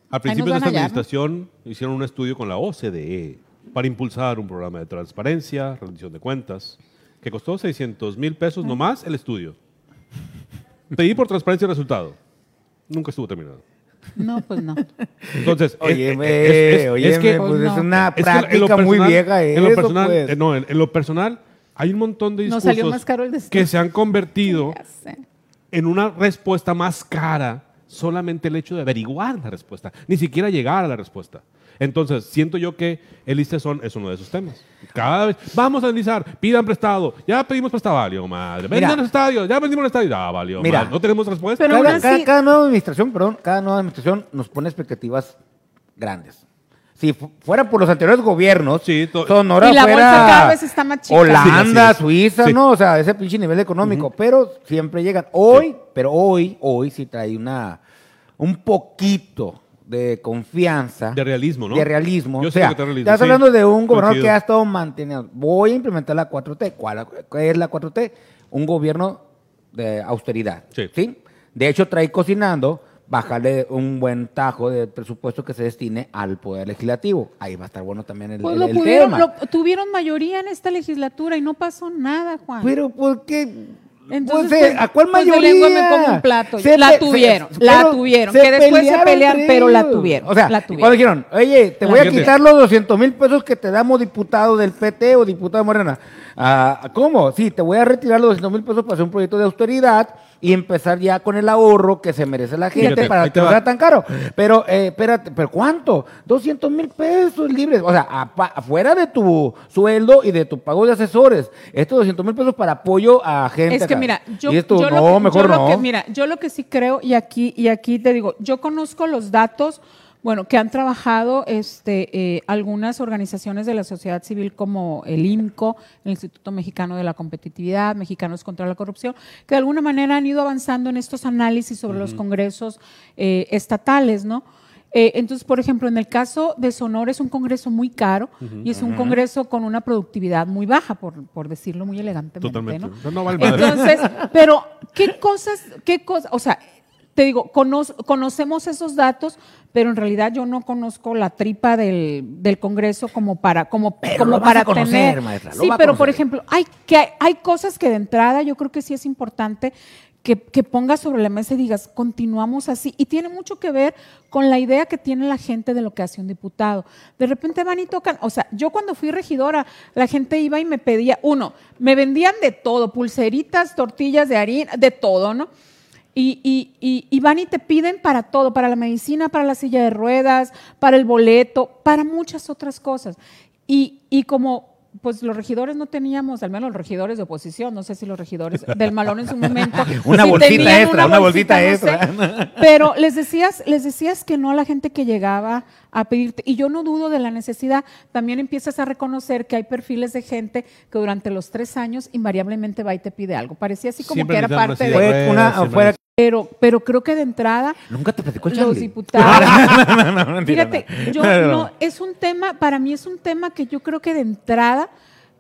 Al principio de esta a hallar, ¿no? administración hicieron un estudio con la OCDE para impulsar un programa de transparencia, rendición de cuentas, que costó 600 mil pesos nomás el estudio. Pedí por transparencia el resultado. Nunca estuvo terminado. No, pues no. Entonces, Oye, es- es- es- es que- pues Pues es no. una es lo práctica muy vieja en lo personal, pues. eh, no, en, en lo personal hay un montón de discursos salió más caro el de- que se han convertido en una respuesta más cara solamente el hecho de averiguar la respuesta, ni siquiera llegar a la respuesta. Entonces, siento yo que el ISTESON es uno de esos temas. Cada vez, vamos a analizar, pidan prestado, ya pedimos prestado, valió madre. Vendan el estadio, ya vendimos el estadio, ya valió Mira. madre. No tenemos respuesta. Pero cada, cada- nueva administración, perdón, cada nueva administración nos pone expectativas grandes. Si fu- fuera por los anteriores gobiernos, Sí, Sonora Y la fuera bolsa cada vez está más chica. Holanda, Sí, así es. Suiza, Sí. ¿no? O sea, ese pinche nivel económico. Pero siempre llegan. Hoy, pero hoy, hoy sí trae una un poquito de confianza. De realismo, ¿no? De realismo. Yo o sea, que trae realismo, estás sí. hablando de un gobernador Coincido. que ha estado manteniendo. Voy a implementar la 4T. ¿Cuál qué es la 4T? Un gobierno de austeridad. Sí. De hecho, trae cocinando bajarle un buen tajo de presupuesto que se destine al Poder Legislativo. Ahí va a estar bueno también el, Pues el- lo el pudieron, tema. lo- tuvieron mayoría en esta legislatura y no pasó nada, Juan. Pero ¿por qué Entonces, Pues, pues, ¿a cuál pues de mayoría? lengua me como un plato. Se la tuvieron, se- la tuvieron. se que después se pelearon pelean, pero la tuvieron. O sea, la tuvieron. cuando dijeron, oye, te voy a quitar los 200 mil pesos que te damos diputado del PT o diputado de Morena. Ah, ¿Cómo? Sí, te voy a retirar los 200 mil pesos para hacer un proyecto de austeridad y empezar ya con el ahorro que se merece la gente para que no sea tan caro. Pero, eh, espérate, ¿pero cuánto? 200 mil pesos libres. O sea, apa- afuera de tu sueldo y de tu pago de asesores. Estos 200 mil pesos para apoyo a gente. Es que acá. mira, yo, Y esto, yo no, lo que, mejor yo lo no. que- mira, yo lo que sí creo, y aquí, y aquí te digo, yo conozco los datos, bueno, que han trabajado este, eh, algunas organizaciones de la sociedad civil como el IMCO, el Instituto Mexicano de la Competitividad, Mexicanos contra la Corrupción, que de alguna manera han ido avanzando en estos análisis sobre los congresos eh, estatales, ¿no? Eh, entonces, por ejemplo, en el caso de Sonora es un congreso muy caro y es un congreso con una productividad muy baja, por, por decirlo muy elegantemente. Totalmente. ¿no? No, no vale madre. Entonces, pero ¿qué cosas, qué cosas, o sea, te digo, cono- conocemos esos datos, pero en realidad yo no conozco la tripa del, del Congreso como para, como, Pero como lo vas para a conocer, tener. maestra, lo sí, va a pero por ejemplo, hay, que hay, hay cosas que de entrada yo creo que sí es importante que, que pongas sobre la mesa y digas, continuamos así. Y tiene mucho que ver con la idea que tiene la gente de lo que hace un diputado. De repente van y tocan, o sea, yo cuando fui regidora, la gente iba y me pedía, uno, me vendían de todo, pulseritas, tortillas de harina, de todo, ¿no? Y, y, y, y van y te piden para todo, para la medicina, para la silla de ruedas, para el boleto, para muchas otras cosas. Y, y como pues los regidores no teníamos, al menos los regidores de oposición, no sé si los regidores del Malón en su momento. Una si bolsita tenían extra, una bolsita no extra. sé. pero les decías, les decías que no a la gente que llegaba a pedirte. Y yo no dudo de la necesidad. También empiezas a reconocer que hay perfiles de gente que durante los tres años invariablemente va y te pide algo. Parecía así como Siempre que era parte una de. Fue una- Pero, pero creo que de entrada Nunca te platicó los Charlie. diputados. no, no, mentira, Fíjate, no. yo No, no, no, no. es un tema, para mí es un tema que yo creo que de entrada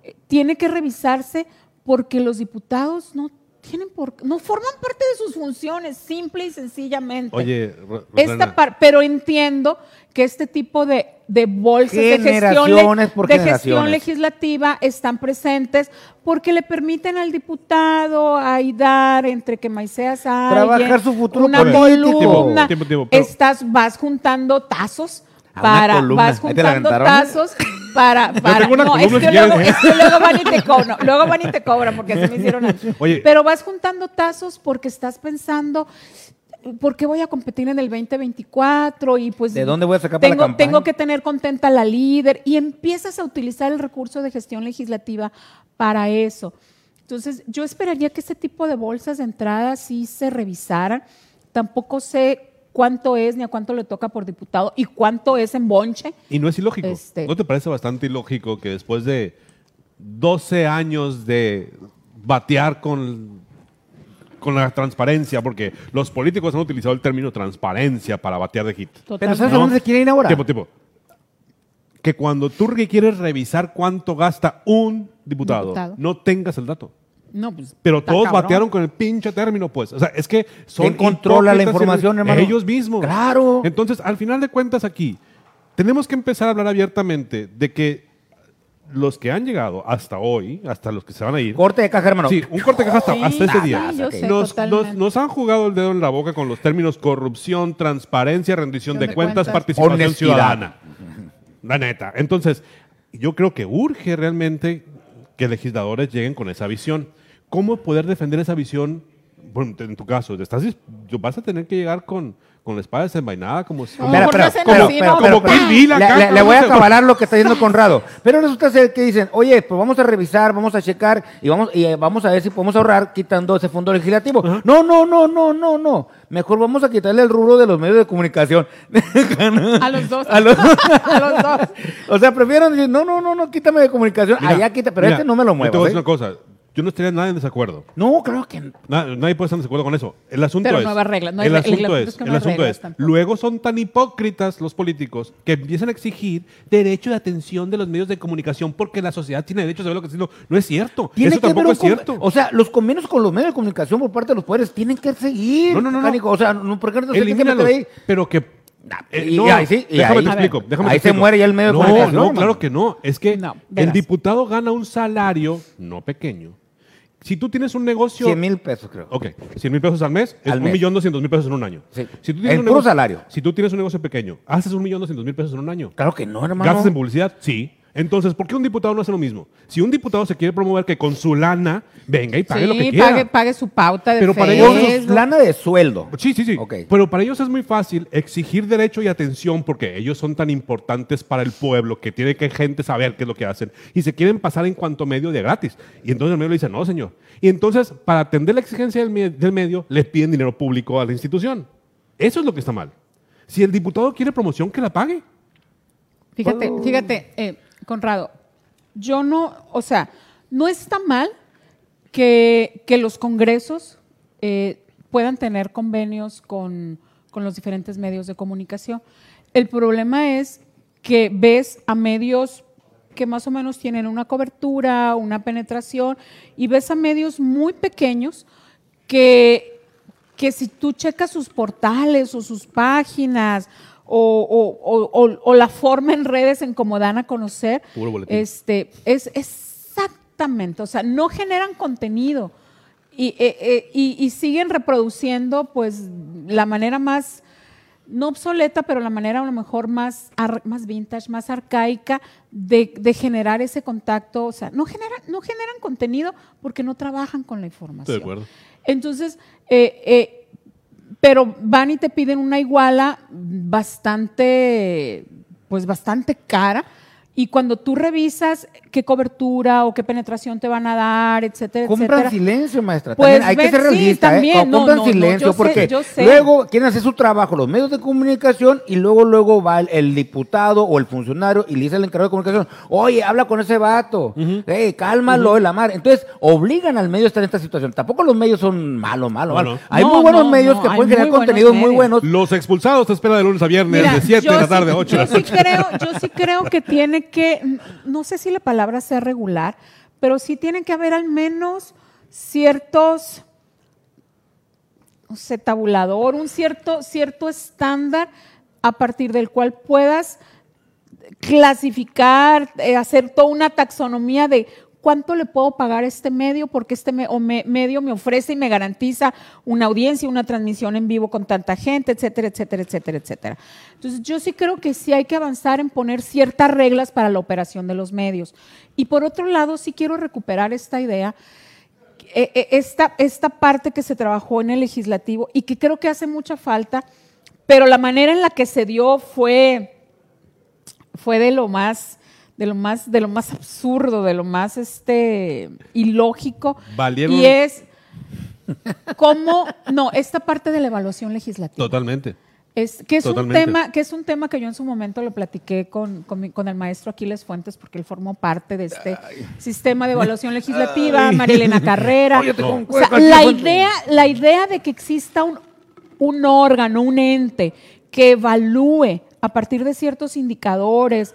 eh, tiene que revisarse porque los diputados no tienen por no forman parte de sus funciones, simple y sencillamente. Oye, Esta par- pero entiendo que este tipo de, de bolsas de gestión, de gestión legislativa están presentes porque le permiten al diputado ahí dar entre que maiceas a Trabajar alguien, su futuro una político. columna, Tiempo, tiempo, pero- estás vas juntando tazos para vas ¿Ahí te la juntando tazos para, para tengo no, es que luego, quieres. es que luego van y te cobran, no, luego van y te cobran porque así me hicieron Oye. pero vas juntando tazos porque estás pensando ¿Por qué voy a competir en el 2024? Y pues ¿De dónde voy a sacar para la tengo, campaña? tengo que tener contenta a la líder y empiezas a utilizar el recurso de gestión legislativa para eso. Entonces, yo esperaría que ese tipo de bolsas de entrada sí se revisaran. Tampoco sé cuánto es ni a cuánto le toca por diputado y cuánto es en bonche. Y no es ilógico. Este- ¿No te parece bastante ilógico que después de 12 años de batear con, con la transparencia, porque los políticos han utilizado el término transparencia para batear de hit? Pero. ¿sabes a dónde se quiere ir ahora? Tiempo, tiempo. Que cuando tú re- quieres revisar cuánto gasta un diputado, Diputado. no tengas el dato. No, pues, Pero todos cabrón. batearon con el pinche término, pues. O sea, es que son ¿Quién controla la información, ellos- hermano? Ellos mismos. Claro. Entonces, al final de cuentas aquí, tenemos que empezar a hablar abiertamente de que los que han llegado hasta hoy, hasta los que se van a ir, Corte de caja, hermano. Sí, un corte de caja hasta, Sí, hasta ese sí, día. nos, nos- totalmente. nos han jugado el dedo en la boca con los términos corrupción, transparencia, rendición de, de cuentas, cuentas. participación Honestidad. ciudadana. La neta. Entonces, yo creo que urge realmente que legisladores lleguen con esa visión. ¿Cómo poder defender esa visión? Bueno, en tu caso, estás, vas a tener que llegar con, con la espada desenvainada como si... Como Le, voy a acabalar lo que está diciendo Conrado. Pero resulta ser que dicen, oye, pues vamos a revisar, vamos a checar y vamos, y eh, vamos a ver si podemos ahorrar quitando ese fondo legislativo. No, no, no, no, no, no. Mejor vamos a quitarle el rubro de los medios de comunicación. A los dos. A los- A los dos. o sea, prefieren decir, no, no, no, no, quítame de comunicación. Mira, Allá quita, pero mira, este no me lo yo te voy a muevo. decir una cosa. Yo no estaría nada en desacuerdo. No, claro que no. Na- nadie puede estar en desacuerdo con eso. El asunto Pero es. nuevas reglas, no hay el asunto es. que no el hay asunto reglas es. tampoco. Luego son tan hipócritas los políticos que empiezan a exigir derecho de atención de los medios de comunicación porque la sociedad tiene derecho a saber lo que está diciendo. No es cierto. Tiene eso que haber tampoco un es con- cierto. O sea, los convenios con los medios de comunicación por parte de los poderes tienen que seguir. No, no, no. O sea, no, ¿por qué no se que Elimínalos, meter ahí? pero que. eh, y no, ahí sí, y déjame ahí- te explico. ver, déjame ahí te se explico. muere ya el medio de No, comunicación, no, hermano. claro que no. Es que No, el verás. diputado gana un salario no pequeño Si tú tienes un negocio... 100 mil pesos, creo. Ok, 100 mil pesos al mes es Al un mes. millón doscientos mil pesos en un año. Sí. Si tú El un puro negocio- salario. Si tú tienes un negocio pequeño, ¿haces un millón doscientos mil pesos en un año? Claro que no, hermano. ¿Gastas en publicidad? Sí. Entonces, ¿por qué un diputado no hace lo mismo? Si un diputado se quiere promover, que con su lana venga y pague lo que quiera. pague, pague su pauta de Pero para ellos Con su lana de sueldo. Sí, sí, sí. Ok. Pero para ellos es muy fácil exigir derecho y atención porque ellos son tan importantes para el pueblo que tiene que gente saber qué es lo que hacen y se quieren pasar en cuanto medio de gratis. Y entonces el medio le dice, no, señor. Y entonces, para atender la exigencia del, me- del medio, les piden dinero público a la institución. Eso es lo que está mal. Si el diputado quiere promoción, que la pague. Fíjate, fíjate, eh, Conrado, yo no, o sea, no está mal que, que los congresos eh, puedan tener convenios con, con los diferentes medios de comunicación. El problema es que ves a medios que más o menos tienen una cobertura, una penetración, y ves a medios muy pequeños que, que si tú checas sus portales o sus páginas o, o- o- o- la forma en redes en cómo dan a conocer, Puro boletín. este, es exactamente, o sea, no generan contenido y, eh, eh, y- y siguen reproduciendo pues la manera más, no obsoleta, pero la manera a lo mejor más, ar- más vintage, más arcaica de, de generar ese contacto, o sea, no generan, no generan contenido porque no trabajan con la información. Estoy de acuerdo. Entonces, eh, eh, pero van y te piden una iguala bastante, pues bastante cara. Y cuando tú revisas qué cobertura o qué penetración te van a dar, etcétera, Compran etcétera. silencio, maestra. Pues También hay que ser sí, realista, ¿eh? también. Co- No, Compran no, no, silencio yo sé, porque yo sé. luego quieren hacer su trabajo los medios de comunicación y luego luego va el, el diputado o el funcionario y le dice al encargado de comunicación, oye, habla con ese vato, hey, cálmalo, la madre. Entonces, obligan al medio a estar en esta situación. Tampoco los medios son malos, malos, No, malos. no. Hay No, muy buenos no, medios no, que pueden generar contenidos muy buenos. Los expulsados te espera de lunes a viernes, Mira, de 7 de la tarde a sí- 8 de la yo sí noche. creo, yo sí creo que tiene que, no sé si la palabra sea regular, pero sí tiene que haber al menos ciertos, no tabulador, un cierto, cierto estándar a partir del cual puedas clasificar, eh, hacer toda una taxonomía de cuánto le puedo pagar a este medio porque este medio me ofrece y me garantiza una audiencia, una transmisión en vivo con tanta gente, etcétera, etcétera, etcétera, etcétera. Entonces yo sí creo que sí hay que avanzar en poner ciertas reglas para la operación de los medios. Y por otro lado, sí quiero recuperar esta idea eh, eh, esta, esta parte que se trabajó en el legislativo y que creo que hace mucha falta, pero la manera en la que se dio fue, fue de lo más de lo más de lo más absurdo, de lo más este ilógico Valieron- y es cómo no, esta parte de la evaluación legislativa. Totalmente. Es, que, es un tema, que es un tema que yo en su momento lo platiqué con, con, mi- con el maestro Aquiles Fuentes, porque él formó parte de este sistema de evaluación legislativa, Marilena Carrera. Oye, O sea, la, idea, la idea de que exista un, un órgano, un ente que evalúe a partir de ciertos indicadores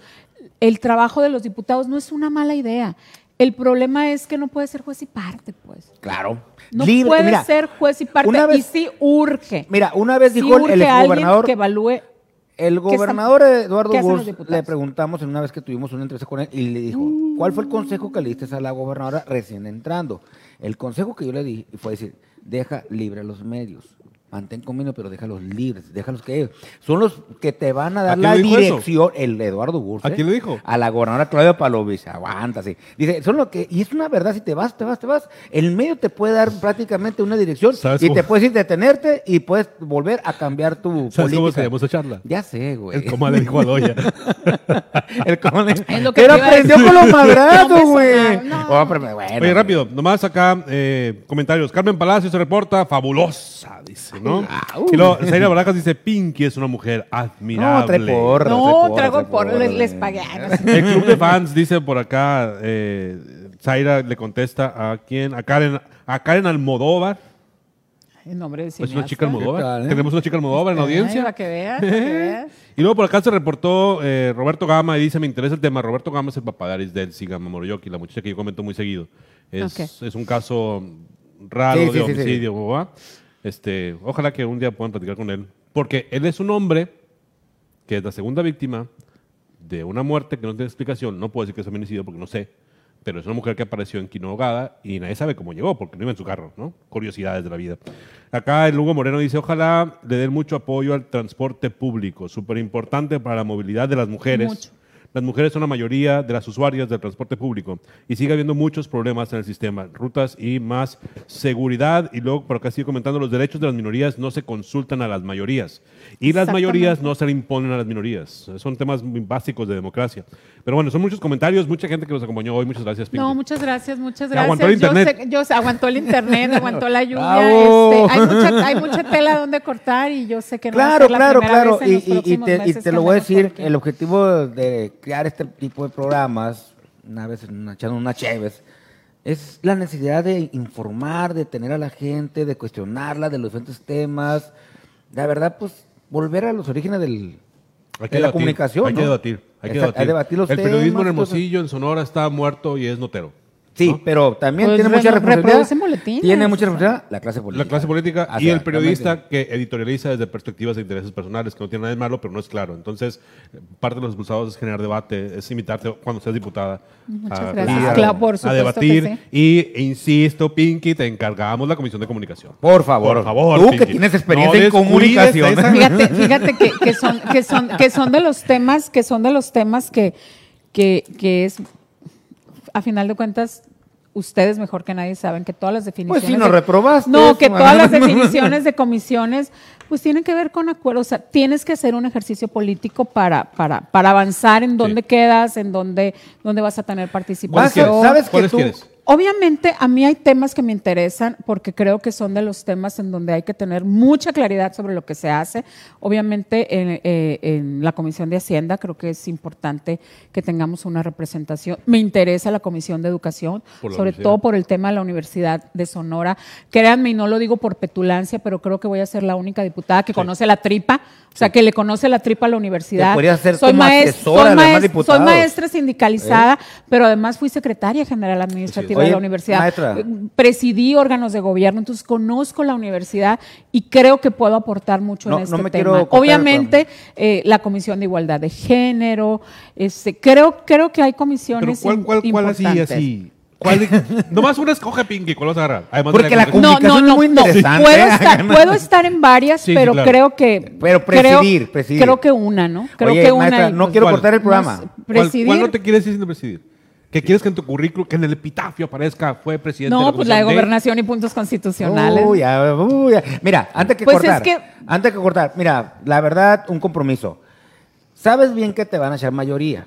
el trabajo de los diputados no es una mala idea. El problema es que no puede ser juez y parte, pues. Claro. No Libre- puede mira, ser juez y parte una y vez- sí urge. Mira, una vez Sí dijo el, exgobernador que evalúe El ¿Qué está- gobernador Eduardo Burs le preguntamos en una vez que tuvimos una entrevista con él y le dijo, ¿cuál fue el consejo que le diste a la gobernadora recién entrando? El consejo que yo le di fue decir, deja libre a los medios. Mantén convenio, pero déjalos libres, déjalos que ellos. Son los que te van a dar la eso? dirección. El Eduardo Burs. ¿A quién le dijo? A la gobernadora Claudia Palovich. Aguanta, sí. Dice, son lo que, y es una verdad, si te vas, te vas, te vas. El medio te puede dar prácticamente una dirección ¿Sabes y cómo? te puedes ir detenerte y puedes volver a cambiar tu ¿Sabes cómo política. se llamó esa charla? Ya sé, güey. El coma le dijo a Doya. El cómo le- Es lo que Pero aprendió con los madrazos, me güey. no. Oh, pero bueno, Oye, rápido, nomás acá eh, comentarios. Carmen Palacio se reporta, fabulosa, dice, ¿no? Ah, uh. Y luego Zaira Barajas dice, Pinky es una mujer admirable. No, trae porra, trae No, porra, trago trae por, porra, les, güey. les pagué. sé. El club de fans dice por acá, eh, Zaira le contesta a quién, a Karen, a Karen Almodóvar. En nombre de Es una chica Almodóvar. ¿Qué tal, eh? Tenemos una chica Almodóvar en la Ay, audiencia. para que veas, para que veas. Y luego por acá se reportó eh, Roberto Gama y dice, me interesa el tema. Roberto Gama es el papá de Aris Delcy Gama Moroyoki, la muchacha que yo comento muy seguido. Es, es un caso raro Sí, de sí, sí, sí. Este, ojalá que un día puedan platicar con él. Porque él es un hombre que es la segunda víctima de una muerte que no tiene explicación. No puedo decir que es feminicidio porque no sé. pero es una mujer que apareció en Quinogada y nadie sabe cómo llegó, porque no iba en su carro, ¿no? Curiosidades de la vida. Acá el Hugo Moreno dice, ojalá le den mucho apoyo al transporte público, súper importante para la movilidad de las mujeres. Mucho. Las mujeres son la mayoría de las usuarias del transporte público y sigue habiendo muchos problemas en el sistema, rutas y más seguridad. Y luego, por acá sigue comentando, los derechos de las minorías no se consultan a las mayorías y las mayorías no se le imponen a las minorías. Son temas muy básicos de democracia. Pero bueno, son muchos comentarios, mucha gente que nos acompañó hoy. Muchas gracias, Pinky. No, muchas gracias, muchas gracias. aguantó el Yo internet. sé- Yo sé, aguantó el internet, aguantó la lluvia. Este, hay, mucha, hay mucha tela donde cortar y yo sé que no va a Claro, ser la claro, primera claro. vez en Y, los y- y te, y meses te que lo voy a decir, el objetivo de crear este tipo de programas, una vez en una, echando unas cheves, es la necesidad de informar, de tener a la gente, de cuestionarla de los diferentes temas. La verdad, pues, volver a los orígenes del, Hay de la comunicación. Hay que debatir. Hay que Exacto, debatir. hay debatir los el periodismo en. Hermosillo, en Sonora, está muerto y es notero. Sí, ¿no? pero también Pues tiene mucha responsabilidad. Tiene mucha responsabilidad la clase política. La clase política y el periodista que editorializa desde perspectivas de intereses personales, que no tiene nada de malo, pero no es claro. Entonces, parte de los expulsados es generar debate, es invitarte cuando seas diputada Muchas a, gracias. a- Claro, por a debatir. que sí. Y e insisto, Pinky, te encargamos la Comisión de Comunicación. Por favor. Por favor, Tú que tienes experiencia No en comunicación. esa- Fíjate, fíjate que, que son, que son, que son de los temas, que son de los temas que, que, que es, a final de cuentas, ustedes mejor que nadie saben que todas las definiciones. Pues nos de- reprobaste. No, que todas las definiciones de comisiones, pues tienen que ver con acuerdos. O sea, tienes que hacer un ejercicio político para, para, para avanzar en dónde quedas, en dónde, dónde vas a tener ¿Cuáles participación. ¿Sabes que ¿Cuáles tú- quieres? Obviamente, a mí hay temas que me interesan porque creo que son de los temas en donde hay que tener mucha claridad sobre lo que se hace. Obviamente, en, eh, en la Comisión de Hacienda creo que es importante que tengamos una representación. Me interesa la Comisión de Educación, sobre todo por el tema de la Universidad de Sonora. Créanme, y no lo digo por petulancia, pero creo que voy a ser la única diputada que conoce la tripa, o sea, que le conoce la tripa a la universidad. Ser soy, como maes- asesora soy de más maes- soy maestra sindicalizada, pero además fui secretaria general administrativa Oye, de la universidad. maestra. Eh, Presidí órganos de gobierno, entonces conozco la universidad y creo que puedo aportar mucho No- en este no me tema. quiero Obviamente, eh, la Comisión de Igualdad de Género, este, creo, creo que hay Pero comisiones ¿cuál, cuál, cuál así, así? ¿Cuál de- Nomás una escoge, Pinky, ¿cuál vas a agarrar? Además de Porque la comunicación. No, no, es no, muy no. interesante. Puedo estar, puedo estar en varias, Sí, pero claro. creo que. Pero creo- presidir, presidir. Creo que una, ¿no? Creo Oye, que una. maestra, no pues, quiero cortar el no programa. ¿Cuál, presidir. cuál no te quieres decir sin presidir? ¿Que quieres que en tu currículum, que en el epitafio aparezca, fue presidente de No, la pues la de gobernación y puntos constitucionales. Uy, uy. Mira, antes que Pues es cortar. que- Antes que cortar, mira, la verdad, un compromiso. Sabes bien que te van a echar mayoría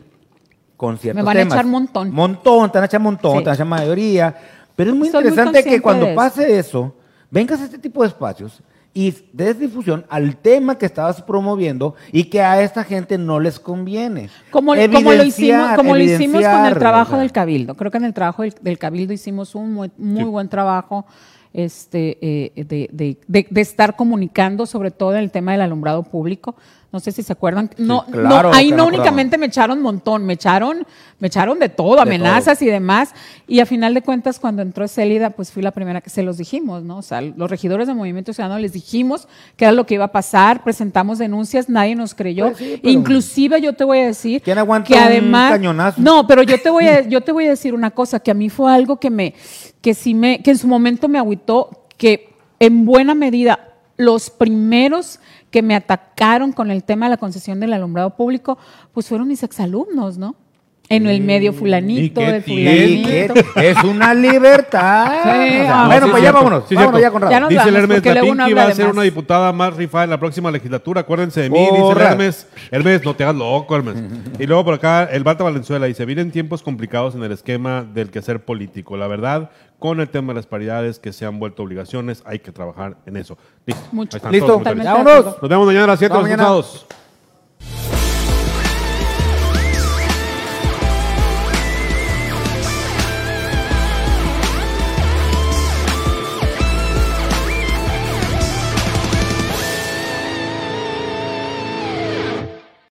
con ciertos Me van a echar montón. Montón, te van a echar montón, Sí. te van a echar mayoría. Pero es muy Soy muy interesante que cuando de pase eso, vengas a este tipo de espacios y des difusión al tema que estabas promoviendo y que a esta gente no les conviene. Como, como lo hicimos, como lo hicimos con el trabajo del cabildo. Creo que en el trabajo del, del cabildo hicimos un muy, muy buen trabajo este, eh, de, de- de- de estar comunicando, sobre todo en el tema del alumbrado público. No sé si se acuerdan. No, no, claro ahí no me únicamente me echaron montón, me echaron, me echaron de todo, amenazas y demás. Y a final de cuentas, cuando entró Célida, pues fui la primera que se los dijimos, ¿no? O sea, los regidores de Movimiento Ciudadano les dijimos que era lo que iba a pasar, presentamos denuncias, nadie nos creyó. Pues sí, Inclusive yo te voy a decir ¿Quién aguanta que un además cañonazo? no, pero yo te voy a yo te voy a decir una cosa que a mí fue algo que me que sí me que en su momento me agüitó que en buena medida los primeros que me atacaron con el tema de la concesión del alumbrado público pues fueron mis exalumnos, ¿no? En el medio fulanito, ¿Y qué de fulanito. que es una libertad. Sí, O sea, bueno, sí, pues ya vámonos. sí, vámonos ya con Rafa. Ya nos Dice el vamos, Hermes, porque la luego uno Pinky habla va a ser una diputada más rifada en la próxima legislatura. Acuérdense de mí, dice el Porra. Hermes. Hermes, no te hagas loco, Hermes. Y luego por acá, el Balta Valenzuela dice, vienen tiempos complicados en el esquema del quehacer político. La verdad, con el tema de las paridades que se han vuelto obligaciones, hay que trabajar en eso. Listo. Mucho. Listo. todos Vámonos. Nos vemos mañana a las 7, Vamos los.